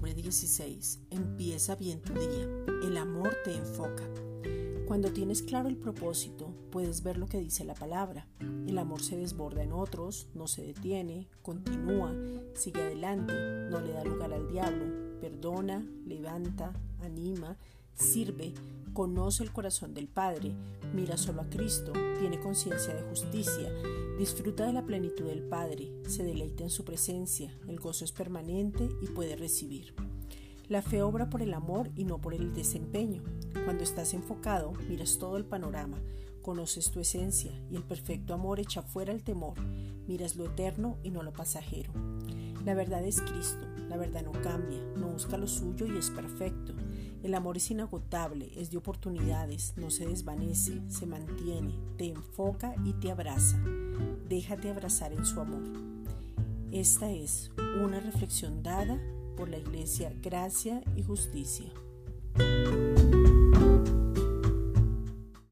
6. Empieza bien tu día. El amor te enfoca. Cuando tienes claro el propósito, puedes ver lo que dice la palabra. El amor se desborda en otros, no se detiene, continúa, sigue adelante, no le da lugar al diablo, perdona, levanta, anima, sirve, conoce el corazón del Padre, mira solo a Cristo, tiene conciencia de justicia, disfruta de la plenitud del Padre, se deleita en su presencia, el gozo es permanente y puede recibir. La fe obra por el amor y no por el desempeño. Cuando estás enfocado, miras todo el panorama, conoces tu esencia y el perfecto amor echa fuera el temor, miras lo eterno y no lo pasajero. La verdad es Cristo, la verdad no cambia, no busca lo suyo y es perfecto. El amor es inagotable, es de oportunidades, no se desvanece, se mantiene, te enfoca y te abraza. Déjate abrazar en su amor. Esta es una reflexión dada por la Iglesia Gracia y Justicia.